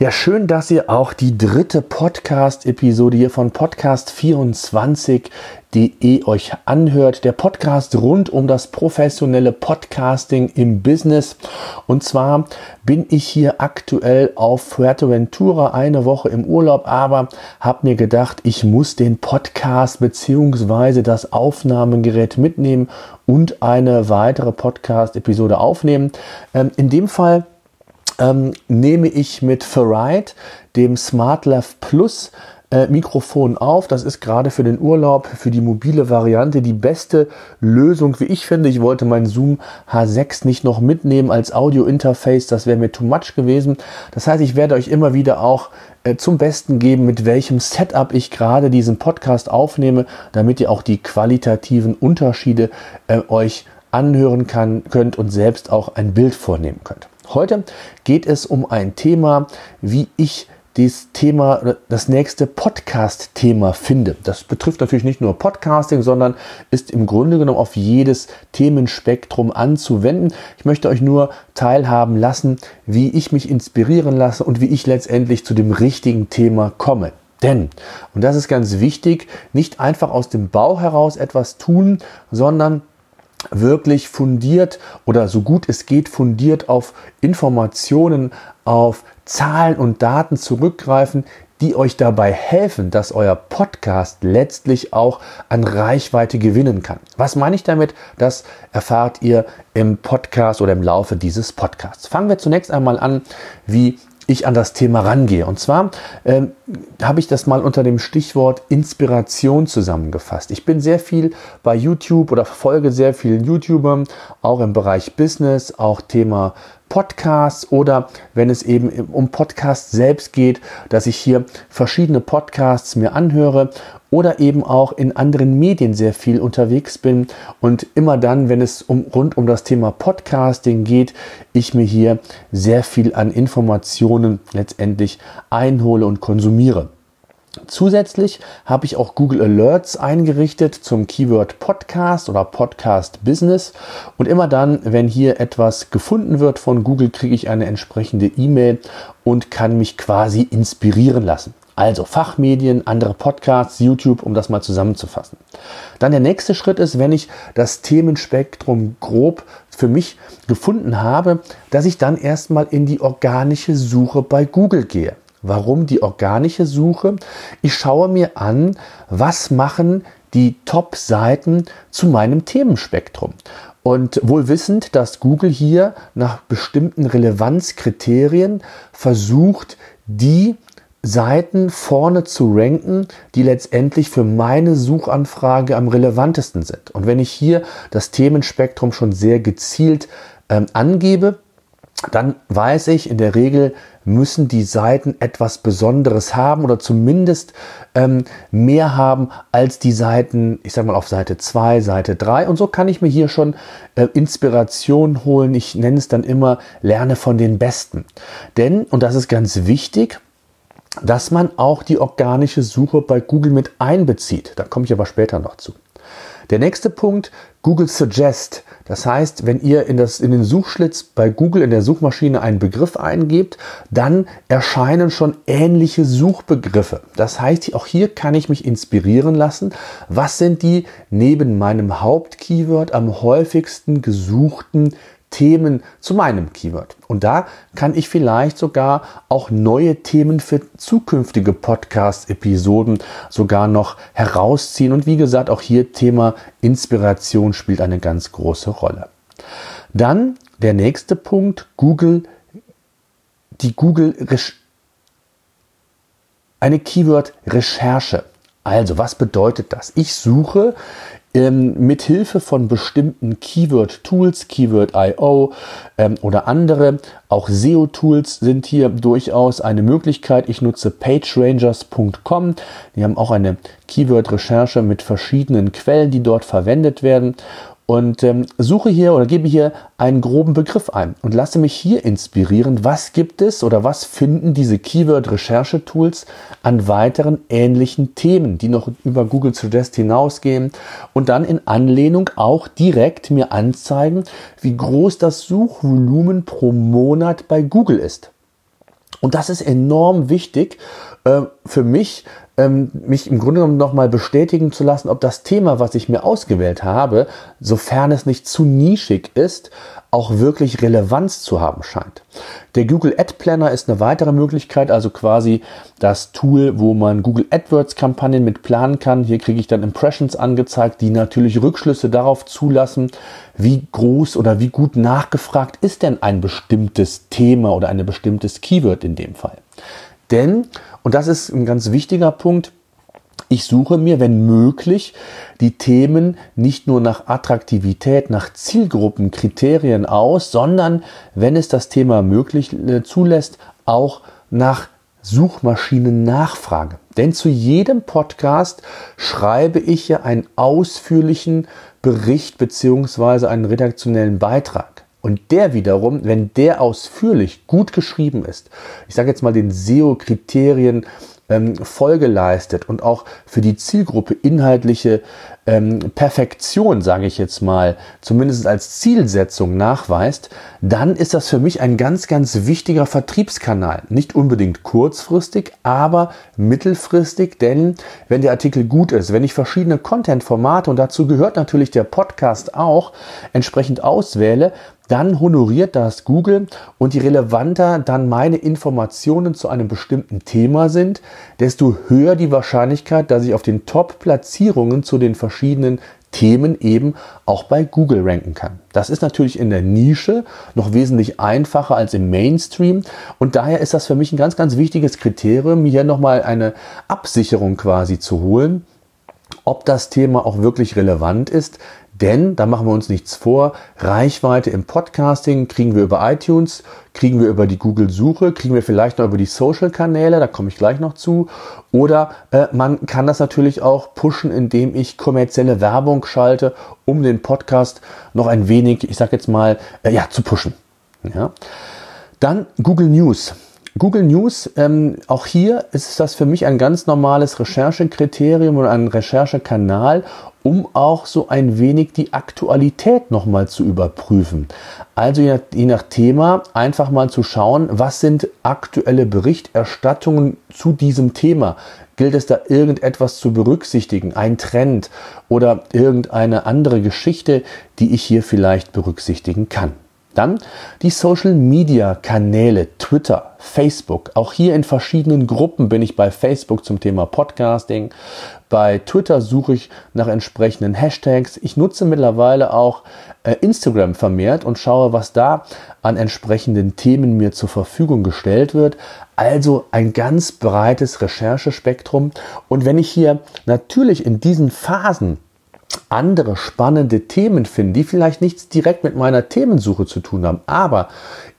Ja, schön, dass ihr auch die dritte Podcast-Episode hier von Podcast24.de euch anhört. Der Podcast rund um das professionelle Podcasting im Business. Und zwar bin ich hier aktuell auf Fuerteventura eine Woche im Urlaub, aber habe mir gedacht, ich muss den Podcast beziehungsweise das Aufnahmegerät mitnehmen und eine weitere Podcast-Episode aufnehmen. Ähm, in dem Fall ähm, nehme ich mit Ferrite, dem SmartLav Plus, äh, Mikrofon auf. Das ist gerade für den Urlaub, für die mobile Variante die beste Lösung, wie ich finde. Ich wollte mein Zoom H6 nicht noch mitnehmen als Audio-Interface. Das wäre mir too much gewesen. Das heißt, ich werde euch immer wieder auch äh, zum Besten geben, mit welchem Setup ich gerade diesen Podcast aufnehme, damit ihr auch die qualitativen Unterschiede äh, euch anhören kann, könnt und selbst auch ein Bild vornehmen könnt. Heute geht es um ein Thema, wie ich das Thema, das nächste Podcast-Thema finde. Das betrifft natürlich nicht nur Podcasting, sondern ist im Grunde genommen auf jedes Themenspektrum anzuwenden. Ich möchte euch nur teilhaben lassen, wie ich mich inspirieren lasse und wie ich letztendlich zu dem richtigen Thema komme. Denn, und das ist ganz wichtig, nicht einfach aus dem Bau heraus etwas tun, sondern wirklich fundiert oder so gut es geht fundiert auf Informationen, auf Zahlen und Daten zurückgreifen, die euch dabei helfen, dass euer Podcast letztlich auch an Reichweite gewinnen kann. Was meine ich damit? Das erfahrt ihr im Podcast oder im Laufe dieses Podcasts. Fangen wir zunächst einmal an, wie ich an das Thema rangehe. Und zwar ähm, habe ich das mal unter dem Stichwort Inspiration zusammengefasst. Ich bin sehr viel bei YouTube oder verfolge sehr vielen YouTubern, auch im Bereich Business, auch Thema Podcasts oder wenn es eben um Podcasts selbst geht, dass ich hier verschiedene Podcasts mir anhöre oder eben auch in anderen Medien sehr viel unterwegs bin und immer dann, wenn es um, rund um das Thema Podcasting geht, ich mir hier sehr viel an Informationen letztendlich einhole und konsumiere. Zusätzlich habe ich auch Google Alerts eingerichtet zum Keyword Podcast oder Podcast Business. Und immer dann, wenn hier etwas gefunden wird von Google, kriege ich eine entsprechende E-Mail und kann mich quasi inspirieren lassen. Also Fachmedien, andere Podcasts, YouTube, um das mal zusammenzufassen. Dann der nächste Schritt ist, wenn ich das Themenspektrum grob für mich gefunden habe, dass ich dann erstmal in die organische Suche bei Google gehe. Warum die organische Suche? Ich schaue mir an, was machen die Top-Seiten zu meinem Themenspektrum. Und wohl wissend, dass Google hier nach bestimmten Relevanzkriterien versucht, die Seiten vorne zu ranken, die letztendlich für meine Suchanfrage am relevantesten sind. Und wenn ich hier das Themenspektrum schon sehr gezielt ähm, angebe, dann weiß ich, in der Regel müssen die Seiten etwas Besonderes haben oder zumindest ähm, mehr haben als die Seiten, ich sage mal auf Seite 2, Seite 3. Und so kann ich mir hier schon äh, Inspiration holen. Ich nenne es dann immer, lerne von den Besten. Denn, und das ist ganz wichtig, dass man auch die organische Suche bei Google mit einbezieht. Da komme ich aber später noch zu. Der nächste Punkt, Google Suggest. Das heißt, wenn ihr in, das, in den Suchschlitz bei Google in der Suchmaschine einen Begriff eingebt, dann erscheinen schon ähnliche Suchbegriffe. Das heißt, auch hier kann ich mich inspirieren lassen. Was sind die neben meinem Hauptkeyword am häufigsten gesuchten Themen zu meinem Keyword. Und da kann ich vielleicht sogar auch neue Themen für zukünftige Podcast-Episoden sogar noch herausziehen. Und wie gesagt, auch hier Thema Inspiration spielt eine ganz große Rolle. Dann der nächste Punkt, Google, die Google, eine Keyword-Recherche. Also, was bedeutet das? Ich suche ähm, mit Hilfe von bestimmten Keyword-Tools, Keyword.io ähm, oder andere, auch SEO-Tools sind hier durchaus eine Möglichkeit. Ich nutze pagerangers.com. Die haben auch eine Keyword-Recherche mit verschiedenen Quellen, die dort verwendet werden und ähm, suche hier oder gebe hier einen groben Begriff ein und lasse mich hier inspirieren, was gibt es oder was finden diese Keyword-Recherche-Tools an weiteren ähnlichen Themen, die noch über Google Suggest hinausgehen und dann in Anlehnung auch direkt mir anzeigen, wie groß das Suchvolumen pro Monat bei Google ist. Und das ist enorm wichtig äh, für mich, ähm, mich im Grunde genommen nochmal bestätigen zu lassen, ob das Thema, was ich mir ausgewählt habe, sofern es nicht zu nischig ist, auch wirklich Relevanz zu haben scheint. Der Google Ad Planner ist eine weitere Möglichkeit, also quasi das Tool, wo man Google AdWords Kampagnen mit planen kann. Hier kriege ich dann Impressions angezeigt, die natürlich Rückschlüsse darauf zulassen, wie groß oder wie gut nachgefragt ist denn ein bestimmtes Thema oder ein bestimmtes Keyword in dem Fall. Denn, und das ist ein ganz wichtiger Punkt, ich suche mir, wenn möglich, die Themen nicht nur nach Attraktivität, nach Zielgruppenkriterien aus, sondern, wenn es das Thema möglich äh, zulässt, auch nach Suchmaschinennachfrage. Denn zu jedem Podcast schreibe ich ja einen ausführlichen Bericht beziehungsweise einen redaktionellen Beitrag. Und der wiederum, wenn der ausführlich gut geschrieben ist, ich sage jetzt mal den SEO-Kriterien ähm, Folge leistet und auch für die Zielgruppe inhaltliche ähm, Perfektion, sage ich jetzt mal, zumindest als Zielsetzung nachweist, dann ist das für mich ein ganz, ganz wichtiger Vertriebskanal. Nicht unbedingt kurzfristig, aber mittelfristig, denn wenn der Artikel gut ist, wenn ich verschiedene Content-Formate und dazu gehört natürlich der Podcast auch, entsprechend auswähle, dann honoriert das Google und je relevanter dann meine Informationen zu einem bestimmten Thema sind, desto höher die Wahrscheinlichkeit, dass ich auf den Top-Platzierungen zu den verschiedenen Themen eben auch bei Google ranken kann. Das ist natürlich in der Nische noch wesentlich einfacher als im Mainstream und daher ist das für mich ein ganz, ganz wichtiges Kriterium, hier nochmal eine Absicherung quasi zu holen, ob das Thema auch wirklich relevant ist, denn, da machen wir uns nichts vor, Reichweite im Podcasting kriegen wir über iTunes, kriegen wir über die Google-Suche, kriegen wir vielleicht noch über die Social-Kanäle, da komme ich gleich noch zu. Oder äh, man kann das natürlich auch pushen, indem ich kommerzielle Werbung schalte, um den Podcast noch ein wenig, ich sage jetzt mal, äh, ja, zu pushen. Ja. Dann Google News. Google News, ähm, auch hier ist das für mich ein ganz normales Recherchekriterium und ein Recherchekanal, um auch so ein wenig die Aktualität nochmal zu überprüfen. Also je nach, je nach, Thema einfach mal zu schauen, was sind aktuelle Berichterstattungen zu diesem Thema. Gilt es da irgendetwas zu berücksichtigen, ein Trend oder irgendeine andere Geschichte, die ich hier vielleicht berücksichtigen kann? Dann die Social Media Kanäle, Twitter, Facebook. Auch hier in verschiedenen Gruppen bin ich bei Facebook zum Thema Podcasting. Bei Twitter suche ich nach entsprechenden Hashtags. Ich nutze mittlerweile auch äh, Instagram vermehrt und schaue, was da an entsprechenden Themen mir zur Verfügung gestellt wird. Also ein ganz breites Recherchespektrum. Und wenn ich hier natürlich in diesen Phasen andere spannende Themen finden, die vielleicht nichts direkt mit meiner Themensuche zu tun haben, aber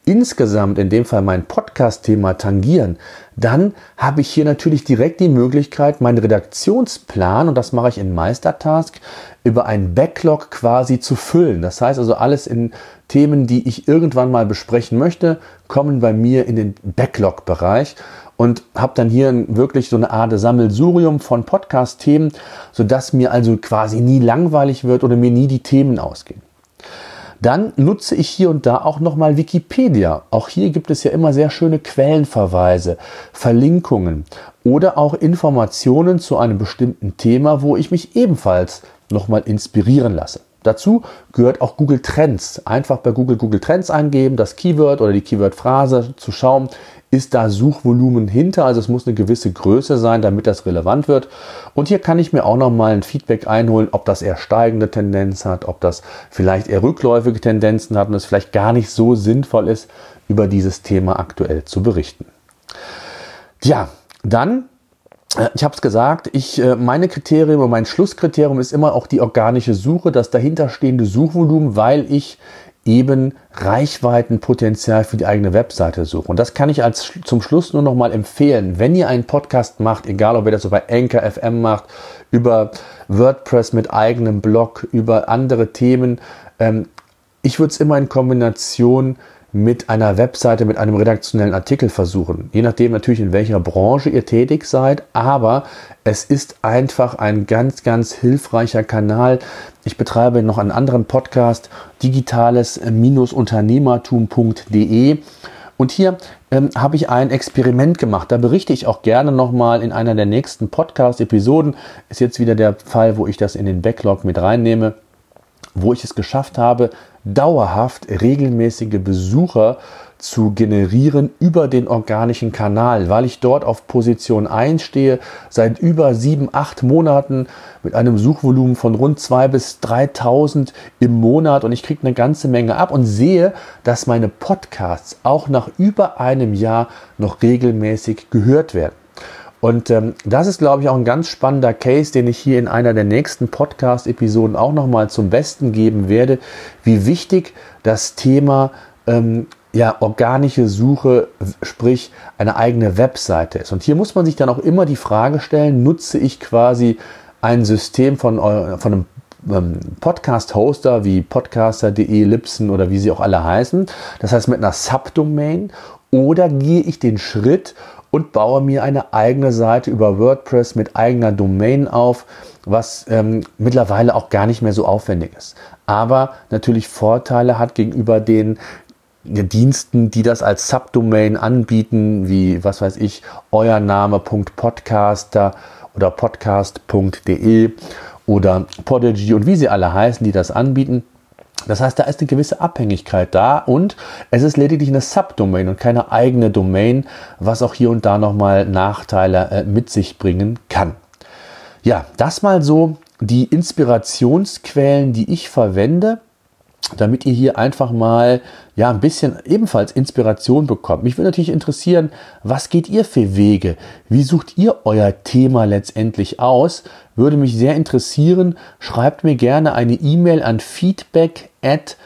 insgesamt in dem Fall mein Podcast-Thema tangieren, dann habe ich hier natürlich direkt die Möglichkeit, meinen Redaktionsplan, und das mache ich in Meistertask, über einen Backlog quasi zu füllen. Das heißt also, alles in Themen, die ich irgendwann mal besprechen möchte, kommen bei mir in den Backlog-Bereich und habe dann hier wirklich so eine Art Sammelsurium von Podcast-Themen, sodass mir also quasi nie langweilig wird oder mir nie die Themen ausgehen. Dann nutze ich hier und da auch nochmal Wikipedia. Auch hier gibt es ja immer sehr schöne Quellenverweise, Verlinkungen oder auch Informationen zu einem bestimmten Thema, wo ich mich ebenfalls nochmal inspirieren lasse. Dazu gehört auch Google Trends. Einfach bei Google Google Trends eingeben, das Keyword oder die Keyword-Phrase zu schauen, ist da Suchvolumen hinter. Also es muss eine gewisse Größe sein, damit das relevant wird. Und hier kann ich mir auch nochmal ein Feedback einholen, ob das eher steigende Tendenz hat, ob das vielleicht eher rückläufige Tendenzen hat und es vielleicht gar nicht so sinnvoll ist, über dieses Thema aktuell zu berichten. Ja, dann ich habe es gesagt, ich, äh, meine Kriterium und mein Schlusskriterium ist immer auch die organische Suche, das dahinterstehende Suchvolumen, weil ich eben Reichweitenpotenzial für die eigene Webseite suche. Und das kann ich als zum Schluss nur noch mal empfehlen. Wenn ihr einen Podcast macht, egal ob ihr das über Anchor FM macht, über WordPress mit eigenem Blog, über andere Themen, ähm, ich würde es immer in Kombination mit einer Webseite, mit einem redaktionellen Artikel versuchen. Je nachdem natürlich, in welcher Branche ihr tätig seid, aber es ist einfach ein ganz, ganz hilfreicher Kanal. Ich betreibe noch einen anderen Podcast, digitales-unternehmertum.de Und hier ähm, habe ich ein Experiment gemacht. Da berichte ich auch gerne nochmal in einer der nächsten Podcast-Episoden. Ist jetzt wieder der Fall, wo ich das in den Backlog mit reinnehme, wo ich es geschafft habe, dauerhaft regelmäßige Besucher zu generieren über den organischen Kanal, weil ich dort auf Position 1 stehe, seit über sieben, acht Monaten mit einem Suchvolumen von rund 2.000 bis 3.000 im Monat und ich kriege eine ganze Menge ab und sehe, dass meine Podcasts auch nach über einem Jahr noch regelmäßig gehört werden. Und ähm, das ist, glaube ich, auch ein ganz spannender Case, den ich hier in einer der nächsten Podcast-Episoden auch nochmal zum Besten geben werde, wie wichtig das Thema ähm, ja, organische Suche, sprich eine eigene Webseite ist. Und hier muss man sich dann auch immer die Frage stellen, nutze ich quasi ein System von, von einem ähm, Podcast-Hoster wie podcaster.de, Lipsen oder wie sie auch alle heißen. Das heißt mit einer Subdomain oder gehe ich den Schritt und baue mir eine eigene Seite über WordPress mit eigener Domain auf, was ähm, mittlerweile auch gar nicht mehr so aufwendig ist. Aber natürlich Vorteile hat gegenüber den Diensten, die das als Subdomain anbieten, wie, was weiß ich, euer Name.podcaster oder podcast.de oder Podigy und wie sie alle heißen, die das anbieten. Das heißt, da ist eine gewisse Abhängigkeit da und es ist lediglich eine Subdomain und keine eigene Domain, was auch hier und da nochmal Nachteile äh, mit sich bringen kann. Ja, das mal so die Inspirationsquellen, die ich verwende damit ihr hier einfach mal ja ein bisschen ebenfalls Inspiration bekommt. Mich würde natürlich interessieren, was geht ihr für Wege? Wie sucht ihr euer Thema letztendlich aus? Würde mich sehr interessieren. Schreibt mir gerne eine E-Mail an feedback at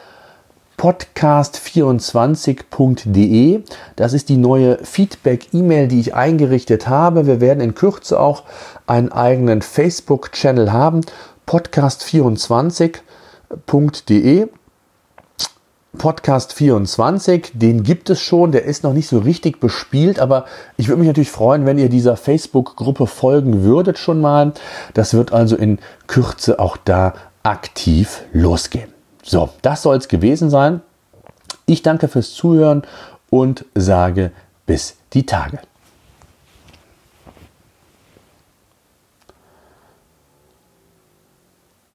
podcast24.de. Das ist die neue Feedback-E-Mail, die ich eingerichtet habe. Wir werden in Kürze auch einen eigenen Facebook-Channel haben. Podcast24.de Podcast 24, den gibt es schon, der ist noch nicht so richtig bespielt, aber ich würde mich natürlich freuen, wenn ihr dieser Facebook-Gruppe folgen würdet schon mal. Das wird also in Kürze auch da aktiv losgehen. So, das soll es gewesen sein. Ich danke fürs Zuhören und sage bis die Tage.